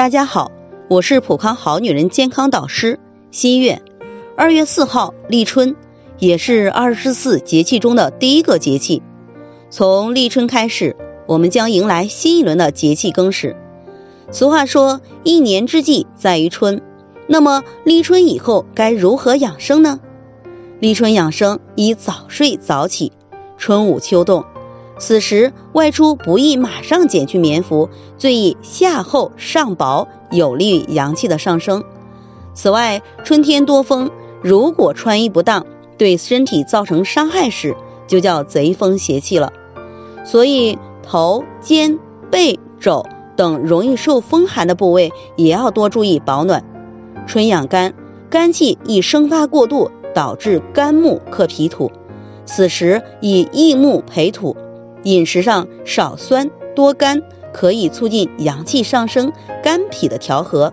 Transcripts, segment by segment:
大家好，我是普康好女人健康导师新月。二月四号立春，也是二十四节气中的第一个节气。从立春开始，我们将迎来新一轮的节气更始。俗话说，一年之计在于春。那么立春以后该如何养生呢？立春养生宜早睡早起，春捂秋冻。此时外出不宜马上减去棉服，最宜夏厚上薄，有利于阳气的上升。此外，春天多风，如果穿衣不当，对身体造成伤害时，就叫贼风邪气了。所以头、肩、背、肘等容易受风寒的部位，也要多注意保暖。春养肝，肝气易生发过度，导致肝木克脾土，此时以益木培土。饮食上少酸多甘，可以促进阳气上升、肝脾的调和。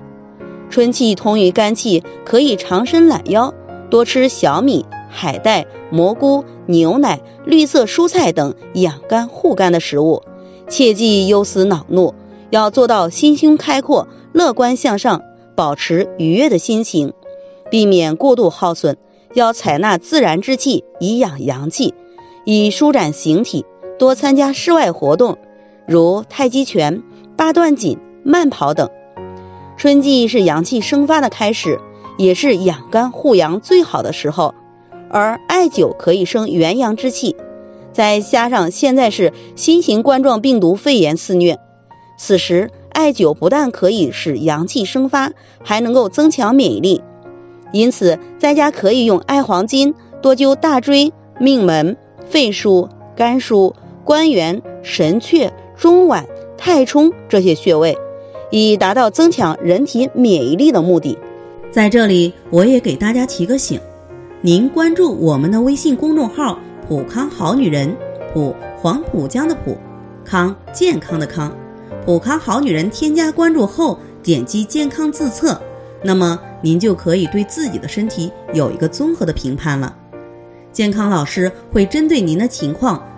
春气通于肝气，可以长伸懒腰，多吃小米、海带、蘑菇、牛奶、绿色蔬菜等养肝护肝的食物。切忌忧思恼怒，要做到心胸开阔、乐观向上，保持愉悦的心情，避免过度耗损。要采纳自然之气以养阳气，以舒展形体。多参加室外活动，如太极拳、八段锦、慢跑等。春季是阳气生发的开始，也是养肝护阳最好的时候。而艾灸可以生元阳之气，再加上现在是新型冠状病毒肺炎肆虐，此时艾灸不但可以使阳气生发，还能够增强免疫力。因此，在家可以用艾黄金多灸大椎、命门、肺腧、肝腧。关元、神阙、中脘、太冲这些穴位，以达到增强人体免疫力的目的。在这里，我也给大家提个醒：您关注我们的微信公众号“普康好女人”，普黄浦江的普，康健康的康，普康好女人。添加关注后，点击健康自测，那么您就可以对自己的身体有一个综合的评判了。健康老师会针对您的情况。